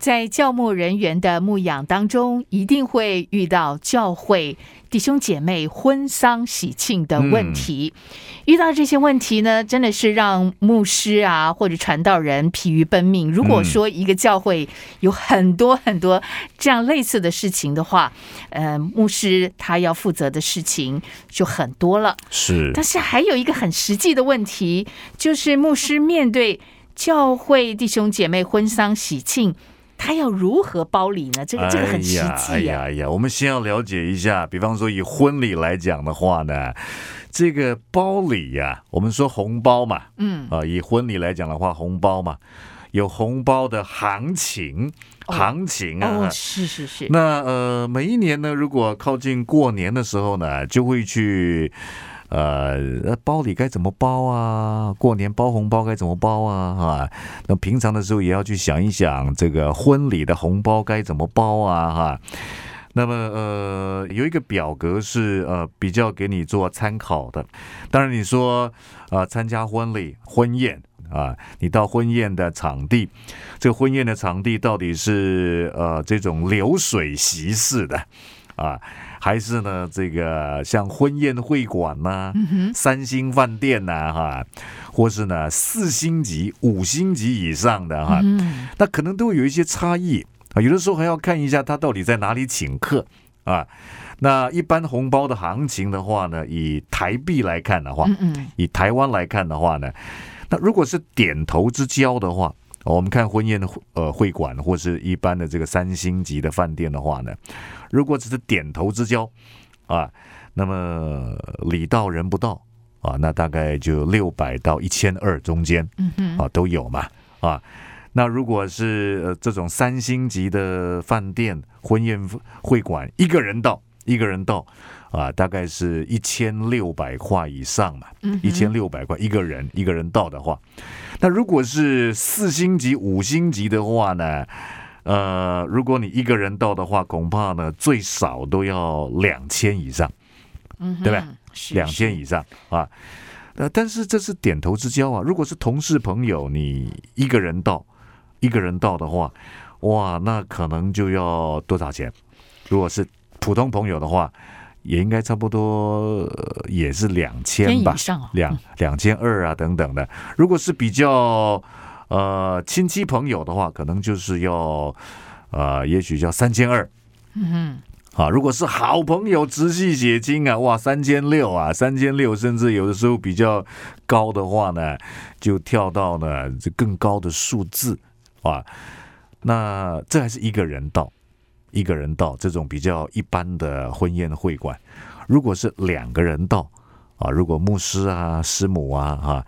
在教牧人员的牧养当中，一定会遇到教会弟兄姐妹婚丧喜庆的问题。遇到这些问题呢，真的是让牧师啊或者传道人疲于奔命。如果说一个教会有很多很多这样类似的事情的话，呃，牧师他要负责的事情就很多了。是，但是还有一个很实际的问题，就是牧师面对教会弟兄姐妹婚丧喜庆。他要如何包礼呢？这个这个很实际哎呀哎呀，我们先要了解一下，比方说以婚礼来讲的话呢，这个包礼呀，我们说红包嘛，嗯啊，以婚礼来讲的话，红包嘛，有红包的行情，行情啊，哦，是是是。那呃，每一年呢，如果靠近过年的时候呢，就会去。呃，包礼该怎么包啊？过年包红包该怎么包啊？哈，那平常的时候也要去想一想，这个婚礼的红包该怎么包啊？哈，那么呃，有一个表格是呃比较给你做参考的。当然，你说啊，参加婚礼婚宴啊，你到婚宴的场地，这个婚宴的场地到底是呃这种流水席式的啊？还是呢，这个像婚宴会馆呐，三星饭店呐，哈，或是呢四星级、五星级以上的哈，那可能都会有一些差异啊。有的时候还要看一下他到底在哪里请客啊。那一般红包的行情的话呢，以台币来看的话，嗯以台湾来看的话呢，那如果是点头之交的话。我们看婚宴的呃会馆或是一般的这个三星级的饭店的话呢，如果只是点头之交啊，那么礼到人不到啊，那大概就六百到一千二中间，啊都有嘛啊。那如果是呃这种三星级的饭店婚宴会馆，一个人到一个人到啊，大概是一千六百块以上嘛，一千六百块一个人一个人到的话。那如果是四星级、五星级的话呢？呃，如果你一个人到的话，恐怕呢最少都要两千以上，嗯，对吧？两千以上啊。呃，但是这是点头之交啊。如果是同事朋友，你一个人到，一个人到的话，哇，那可能就要多少钱？如果是普通朋友的话。也应该差不多也是两千吧，两两千二啊等等的。如果是比较呃亲戚朋友的话，可能就是要呃，也许要三千二。嗯哼，啊，如果是好朋友直系血亲啊，哇，三千六啊，三千六，甚至有的时候比较高的话呢，就跳到呢这更高的数字啊。那这还是一个人到。一个人到这种比较一般的婚宴会馆，如果是两个人到啊，如果牧师啊、师母啊哈，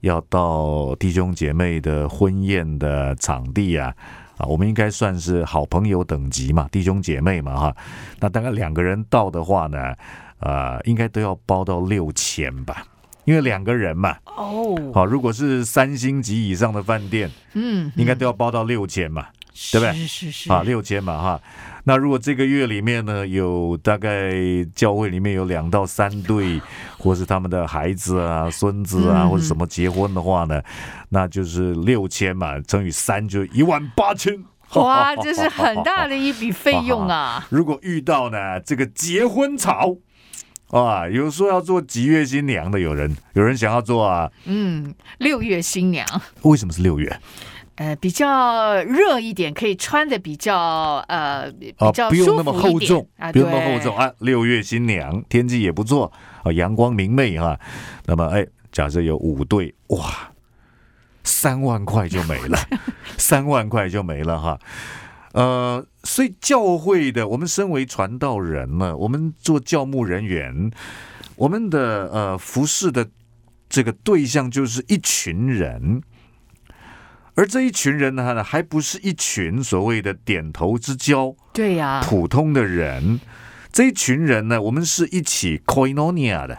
要到弟兄姐妹的婚宴的场地啊啊，我们应该算是好朋友等级嘛，弟兄姐妹嘛哈，那大概两个人到的话呢，呃，应该都要包到六千吧，因为两个人嘛。哦，好，如果是三星级以上的饭店，嗯，应该都要包到六千嘛。对不对？是是是啊，六千嘛哈。那如果这个月里面呢，有大概教会里面有两到三对，或是他们的孩子啊、孙子啊，或者什么结婚的话呢，那就是六千嘛，乘以三就一万八千。哇，这是很大的一笔费用啊！如果遇到呢这个结婚潮啊，有说要做几月新娘的，有人有人想要做啊。嗯，六月新娘。为什么是六月？呃，比较热一点，可以穿的比较呃比较不用那么厚重啊，不用那么厚重啊。六月新娘，天气也不错啊，阳光明媚哈。那么哎，假设有五对，哇，三万块就没了，三万块就没了哈。呃，所以教会的，我们身为传道人呢，我们做教牧人员，我们的呃服侍的这个对象就是一群人。而这一群人呢，还不是一群所谓的点头之交，对呀，普通的人。这一群人呢，我们是一起 koinonia 的，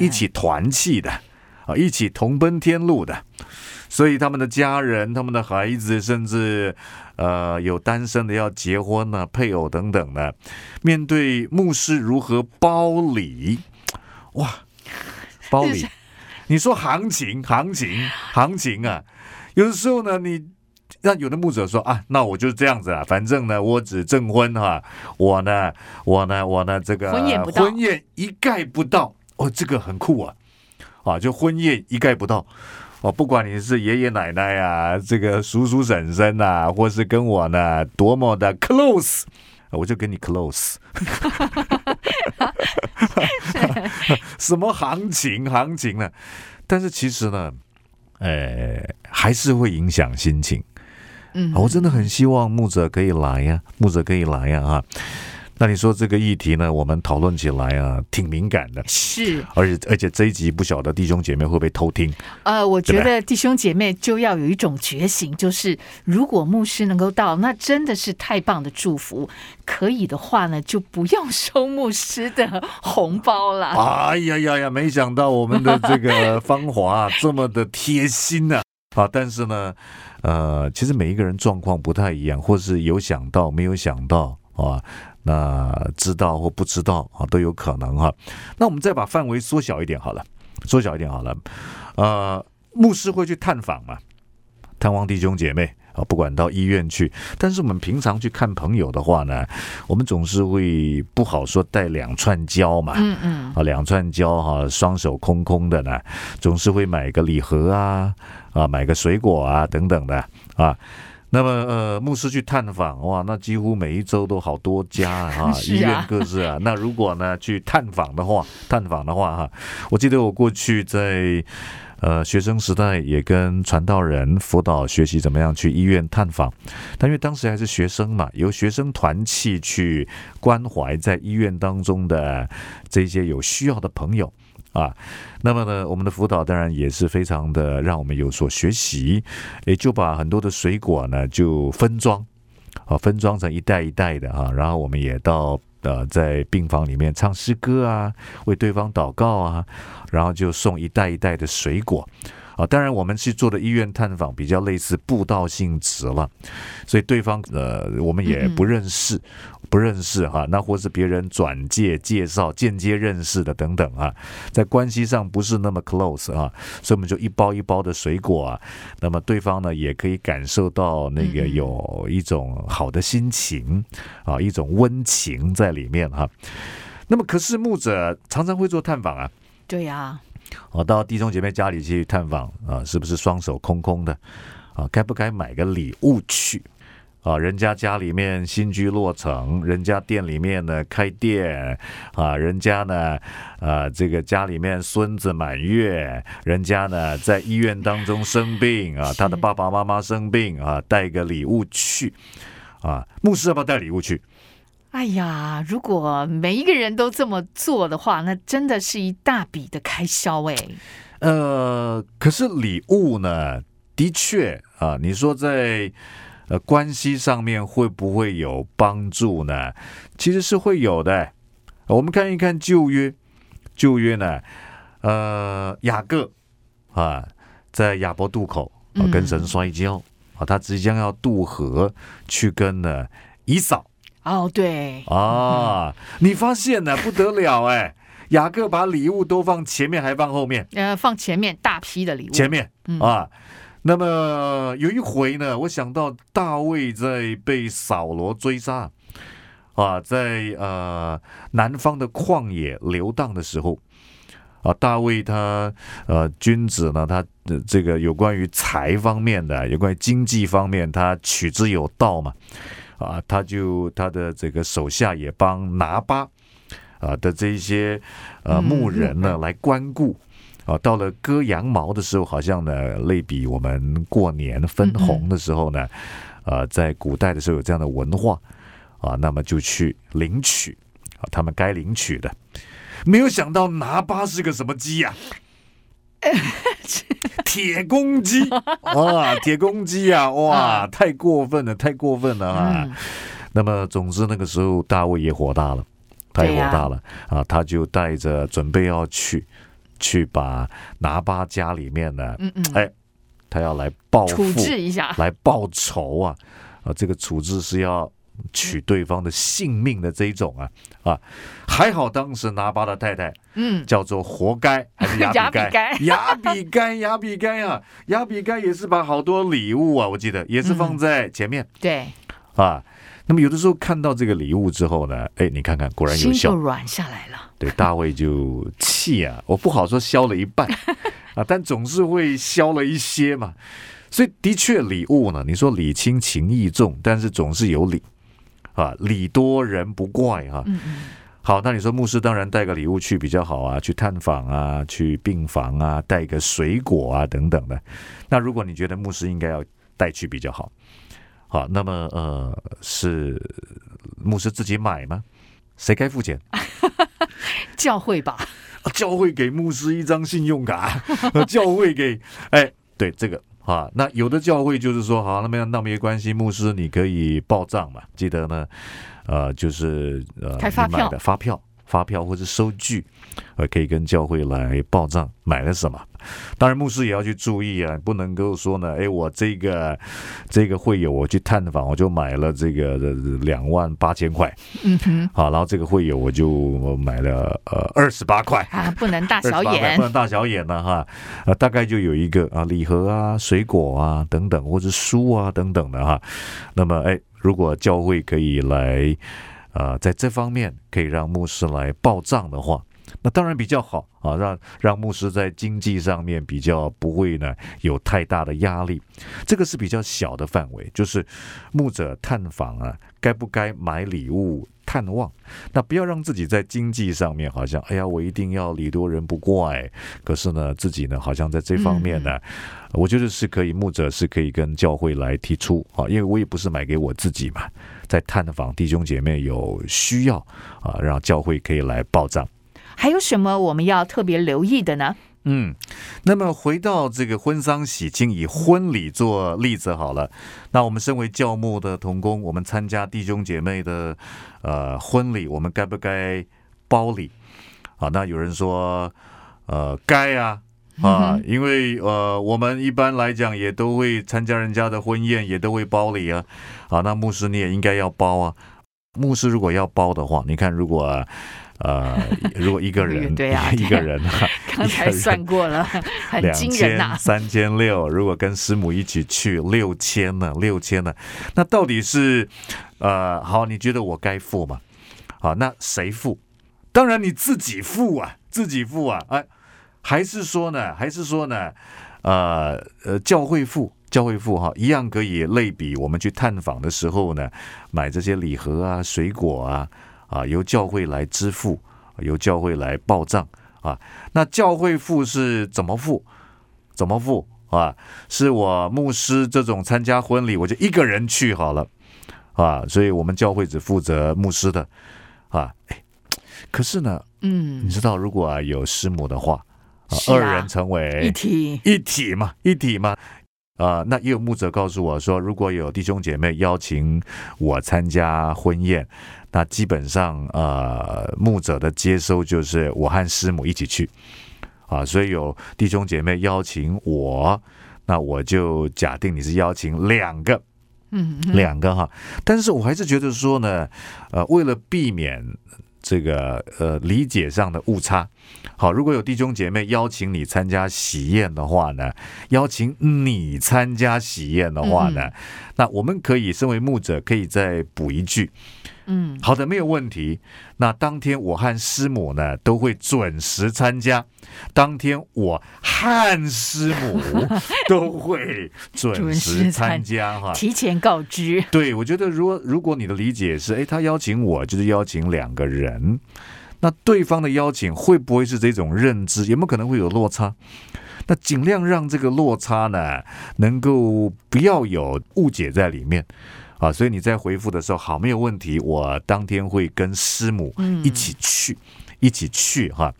一起团契的，啊，一起同奔天路的。所以他们的家人、他们的孩子，甚至呃有单身的要结婚呢、配偶等等的，面对牧师如何包礼，哇，包礼，你说行情、行情、行情啊，有的时候呢，你。让有的牧者说啊，那我就这样子啊，反正呢，我只证婚哈，我呢，我呢，我呢，这个婚宴不到婚宴一概不到，哦，这个很酷啊，啊，就婚宴一概不到。哦，不管你是爷爷奶奶啊，这个叔叔婶婶啊，或是跟我呢多么的 close，我就跟你 close。什么行情行情呢？但是其实呢，呃，还是会影响心情。嗯我真的很希望牧者可以来呀、牧者可以来呀啊！那你说这个议题呢，我们讨论起来啊，挺敏感的，是而且而且这一集不晓得弟兄姐妹会不会偷听？呃，我觉得弟兄姐妹就要有一种觉醒，就是如果牧师能够到，那真的是太棒的祝福。可以的话呢，就不用收牧师的红包了。哎呀呀呀！没想到我们的这个芳华啊这么的贴心呢啊！但是呢，呃，其实每一个人状况不太一样，或是有想到没有想到啊，那知道或不知道啊都有可能哈、那我们再把范围缩小一点好了，缩小一点好了。呃，牧师会去探访嘛，探望弟兄姐妹啊，不管到医院去。但是我们平常去看朋友的话呢，我们总是会不好说带两串胶嘛。嗯嗯，啊，两串胶哈、双手空空的呢，总是会买个礼盒啊，啊，买个水果啊等等的啊。那么呃，牧师去探访哇，那几乎每一周都好多家啊，啊医院各自啊。那如果呢去探访的话，探访的话哈、我记得我过去在呃学生时代也跟传道人辅导学习怎么样去医院探访，但因为当时还是学生嘛，由学生团契去关怀在医院当中的这些有需要的朋友。啊，那么呢，我们的辅导当然也是非常的让我们有所学习，也就把很多的水果呢就分装，啊，分装成一袋一袋的啊，然后我们也到呃在病房里面唱诗歌啊，为对方祷告啊，然后就送一袋一袋的水果。啊，当然我们去做的医院探访比较类似布道性质了，所以对方呃我们也不认识，不认识哈、那或是别人转介介绍间接认识的等等啊，在关系上不是那么 close 啊，所以我们就一包一包的水果啊，那么对方呢也可以感受到那个有一种好的心情啊，一种温情在里面哈、那么可是牧者常常会做探访啊，对呀、啊，到弟兄姐妹家里去探访啊，是不是双手空空的啊？该不该买个礼物去？啊，人家家里面新居落成，人家店里面呢开店，啊，人家呢，啊，这个家里面孙子满月，人家呢在医院当中生病啊，他的爸爸妈妈生病啊，带个礼物去，啊，牧师要不要带礼物去？哎呀，如果每一个人都这么做的话，那真的是一大笔的开销哎。呃，可是礼物呢，的确啊，你说在呃关系上面会不会有帮助呢？其实是会有的。我们看一看旧约，旧约呢，呃，雅各啊，在亚伯渡口啊嗯跟神摔跤啊，他即将要渡河去跟呢以扫。哦，对，啊，你发现呢不得了哎，雅各把礼物都放前面还放后面？呃，放前面大批的礼物，前面嗯啊。那么有一回呢，我想到大卫在被扫罗追杀啊，在呃南方的旷野流荡的时候啊，大卫他呃君子呢，他呃这个有关于财方面的，有关于经济方面，他取之有道嘛啊，他就他的这个手下也帮拿巴啊的这些呃牧人呢来关顾。啊，到了割羊毛的时候，好像呢，类比我们过年分红的时候呢，呃，在古代的时候有这样的文化啊，那么就去领取啊，他们该领取的。没有想到拿巴是个什么鸡呀、铁公鸡哇，铁公鸡啊，哇，太过分了，太过分了啊！嗯，那么，总之那个时候大卫也火大了，他也火大了啊他就带着准备要去去把拿巴家里面呢，嗯嗯，哎他要来报复处，置一下，来报仇啊！啊，这个处置是要取对方的性命的这一种啊啊！还好当时拿巴的太太嗯，叫做活该还是雅比该？雅比该，雅比该啊！雅比该也是把好多礼物啊，我记得也是放在前面、对，啊。那么有的时候看到这个礼物之后呢，哎，你看看，果然有心就效。软下来了。对，大卫就气啊，我不好说消了一半啊，但总是会消了一些嘛。所以的确，礼物呢，你说礼轻情意重，但是总是有礼啊，礼多人不怪啊。嗯嗯，好，那你说牧师当然带个礼物去比较好啊，去探访啊，去病房啊，带个水果啊等等的。那如果你觉得牧师应该要带去比较好，好，那么呃是牧师自己买吗？谁该付钱？教会吧，啊教会给牧师一张信用卡，呃 教会给哎，对这个啊，那有的教会就是说，好，那么那没关系，牧师你可以报账嘛，记得呢，呃，就是呃，开发票的发票。发票或者收据，呃，可以跟教会来报账买了什么。当然，牧师也要去注意啊，不能够说呢，哎，我这个这个会友我去探访，我就买了这个两万八千块，嗯哼，好，然后这个会友我就买了呃二十八块，啊，不能大小28块眼不，能大小眼了哈，呃，大概就有一个啊礼盒啊、水果啊等等，或者书啊等等的哈。那么，哎，如果教会可以来，啊，在这方面可以让牧师来报账的话，那当然比较好啊，让让牧师在经济上面比较不会呢有太大的压力。这个是比较小的范围，就是牧者探访啊，该不该买礼物探望？那不要让自己在经济上面好像，哎呀，我一定要礼多人不怪。可是呢，自己呢，好像在这方面呢，我觉得是可以，牧者是可以跟教会来提出啊，因为我也不是买给我自己嘛，在探访弟兄姐妹有需要啊，让教会可以来报账。还有什么我们要特别留意的呢？嗯，那么回到这个婚丧喜庆，以婚礼做例子好了。那我们身为教牧的童工，我们参加弟兄姐妹的呃婚礼，我们该不该包礼？啊，那有人说，呃，该啊。啊，因为呃，我们一般来讲也都会参加人家的婚宴，也都会包礼啊。啊，那牧师你也应该要包啊。牧师如果要包的话，你看如果呃，如果一个人 对啊一个人啊，刚才算过了，很两惊人呐、千、三千六，如果跟师母一起去，六千呢，六千呢，那到底是呃，好，你觉得我该付吗？好，那谁付？当然你自己付啊，自己付啊，哎，还是说呢，还是说呢，呃呃，教会付。教会付哈，一样可以类比我们去探访的时候呢，买这些礼盒啊、水果啊，啊，由教会来支付，由教会来报账啊。那教会付是怎么付？怎么付啊？是我牧师这种参加婚礼，我就一个人去好了啊，所以我们教会只负责牧师的啊。哎，可是呢，嗯你，知道，如果啊有师母的话，二人成为一体，一体嘛，一体嘛。啊、那也有牧者告诉我说，如果有弟兄姐妹邀请我参加婚宴，那基本上呃，牧者的接收就是我和师母一起去。啊，所以有弟兄姐妹邀请我，那我就假定你是邀请两个，嗯，两个哈，但是我还是觉得说呢，呃，为了避免这个呃理解上的误差，好，如果有弟兄姐妹邀请你参加喜宴的话呢，邀请你参加喜宴的话呢，那我们可以身为牧者，可以再补一句，嗯，好的，没有问题。那当天我和师母呢都会准时参加，当天我和师母 都会准准时参加哈。提前告知，对，我觉得如果如果你的理解是，哎，他邀请我就是邀请两个人，那对方的邀请会不会是这种认知？有没有可能会有落差？那尽量让这个落差呢，能够不要有误解在里面啊。所以你在回复的时候，好，没有问题，我当天会跟师母嗯一起去，一起去哈。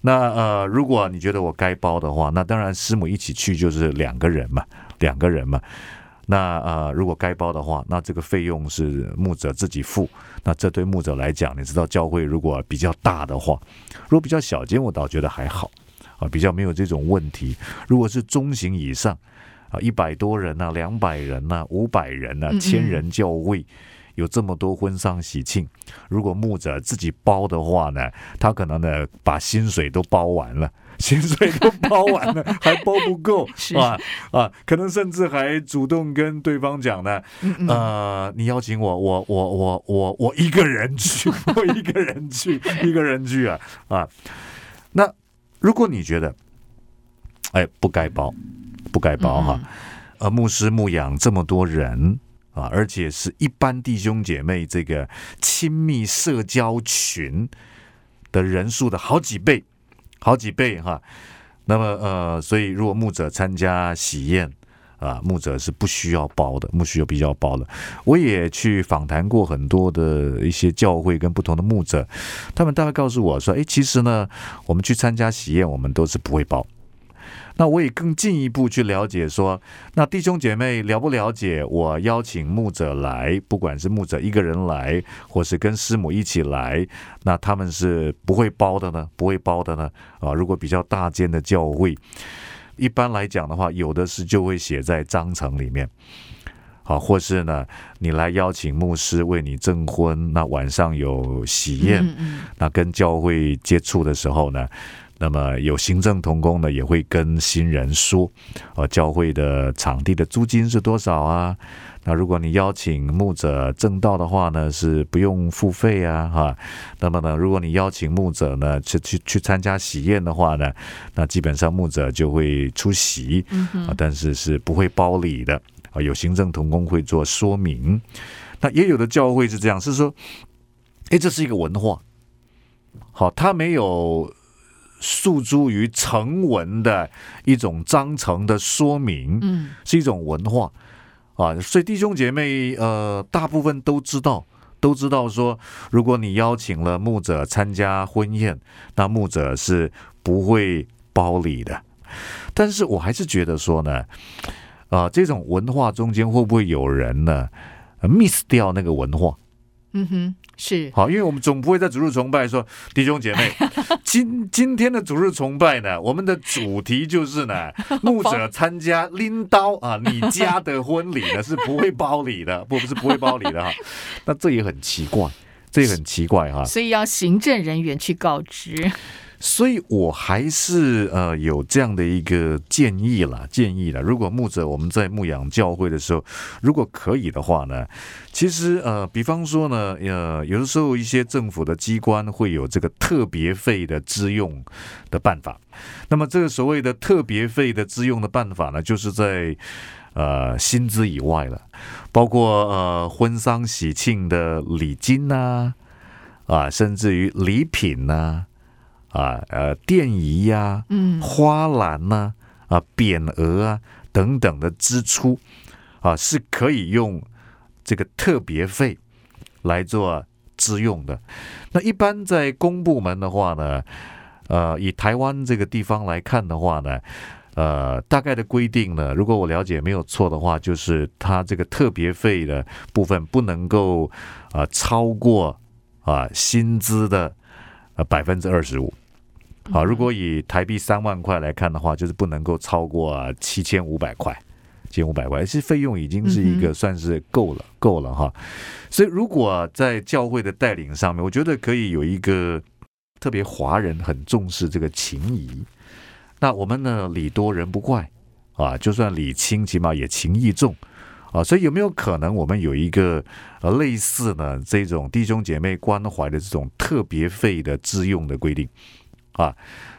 那呃，如果你觉得我该包的话，那当然师母一起去就是两个人嘛，两个人嘛。那呃，如果该包的话，那这个费用是牧者自己付。那这对牧者来讲，你知道教会如果比较大的话，如果比较小间，我倒觉得还好啊，比较没有这种问题。如果是中型以上啊，一百多人呐，两百人呐，五百人呐，千人教位。有这么多婚丧喜庆，如果牧者自己包的话呢，他可能呢把薪水都包完了，薪水都包完了，还包不够是啊啊，可能甚至还主动跟对方讲呢，嗯嗯呃，你邀请我，我我我我我一个人去，我一个人去，一个人去啊啊！那如果你觉得，哎，不该包，不该包哈，嗯呃，牧师牧养这么多人啊，而且是一般弟兄姐妹这个亲密社交群的人数的好几倍，好几倍哈。那么呃，所以如果牧者参加喜宴啊，牧者是不需要包的，牧师有必须要包的。我也去访谈过很多的一些教会跟不同的牧者，他们大概告诉我说，哎，其实呢，我们去参加喜宴，我们都是不会包。那我也更进一步去了解说，那弟兄姐妹了不了解我邀请牧者来，不管是牧者一个人来，或是跟师母一起来，那他们是不会包的呢？不会包的呢？啊，如果比较大间的教会，一般来讲的话，有的是就会写在章程里面。好，或是呢，你来邀请牧师为你证婚，那晚上有喜宴，嗯嗯那跟教会接触的时候呢，那么有行政同工呢，也会跟新人说，呃，教会的场地的租金是多少啊？那如果你邀请牧者正道的话呢，是不用付费啊，哈。那么呢，如果你邀请牧者呢去去去参加喜宴的话呢，那基本上牧者就会出席嗯啊，但是是不会包礼的啊，有行政同工会做说明。那也有的教会是这样，是说，哎，这是一个文化，好，他没有诉诸于成文的一种章程的说明，嗯是一种文化啊，所以弟兄姐妹呃，大部分都知道。都知道说，如果你邀请了牧者参加婚宴，那牧者是不会包礼的。但是我还是觉得说呢，啊、这种文化中间会不会有人呢呃 miss 掉那个文化？嗯哼，是。好，因为我们总不会在主日崇拜说，弟兄姐妹，今今天的主日崇拜呢，我们的主题就是呢，牧者参加拎刀啊，你家的婚礼呢是不会包礼的，不不是不会包礼的哈，那这也很奇怪，这也很奇怪哈，所以要行政人员去告知。所以我还是呃有这样的一个建议啦，建议啦。如果牧者我们在牧养教会的时候，如果可以的话呢，其实呃，比方说呢，呃，有的时候一些政府的机关会有这个特别费的支用的办法。那么这个所谓的特别费的支用的办法呢，就是在呃薪资以外了，包括呃婚丧喜庆的礼金呐、啊，甚至于礼品呐、呃，电仪呀、嗯花篮呐、啊，匾额啊等等的支出啊，是可以用这个特别费来做支用的。那一般在公部门的话呢，呃，以台湾这个地方来看的话呢，呃，大概的规定呢，如果我了解没有错的话，就是它这个特别费的部分不能够啊、超过啊、薪资的呃百分之二十五。好，如果以台币三万块来看的话，就是不能够超过七千五百块，七千五百块，其实费用已经是一个算是够了，够了哈。所以如果在教会的带领上面，我觉得可以有一个特别华人很重视这个情谊。那我们呢，礼多人不怪啊，就算礼轻，起码也情义重啊。所以有没有可能我们有一个呃类似呢这种弟兄姐妹关怀的这种特别费的自用的规定啊？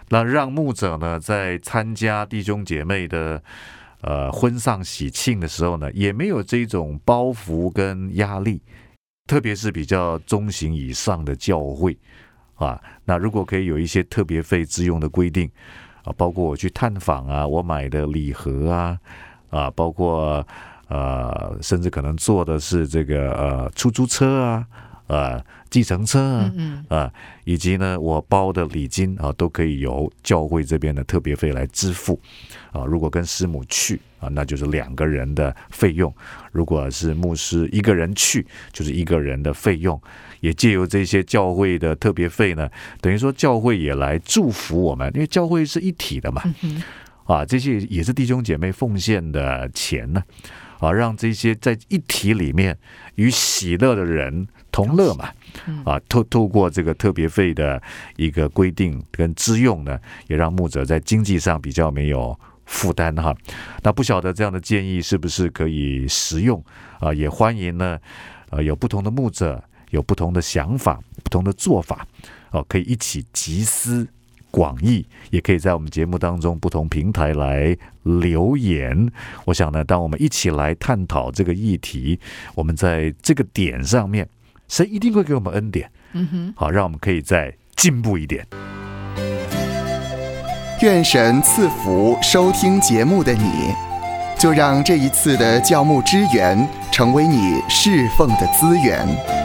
那让牧者呢在参加弟兄姐妹的呃婚丧喜庆的时候呢，也没有这种包袱跟压力，特别是比较中型以上的教会啊。那如果可以有一些特别费支用的规定啊，包括我去探访啊，我买的礼盒啊啊，包括呃，甚至可能坐的是这个呃出租车啊，呃计程车啊，嗯嗯啊，以及呢，我包的礼金啊，都可以由教会这边的特别费来支付啊。如果跟师母去啊，那就是两个人的费用；如果是牧师一个人去，就是一个人的费用。也借由这些教会的特别费呢，等于说教会也来祝福我们，因为教会是一体的嘛。嗯，啊，这些也是弟兄姐妹奉献的钱呢，啊，让这些在一体里面与喜乐的人同乐嘛，啊，透透过这个特别费的一个规定跟支用呢，也让牧者在经济上比较没有负担哈。那不晓得这样的建议是不是可以实用啊？也欢迎呢，呃，有不同的牧者有不同的想法、不同的做法，哦，可以一起集思。广义也可以在我们节目当中不同平台来留言。我想呢，当我们一起来探讨这个议题，我们在这个点上面，神一定会给我们恩典。嗯哼，好，让我们可以再进步一点。愿神赐福收听节目的你，就让这一次的教牧支援成为你侍奉的资源。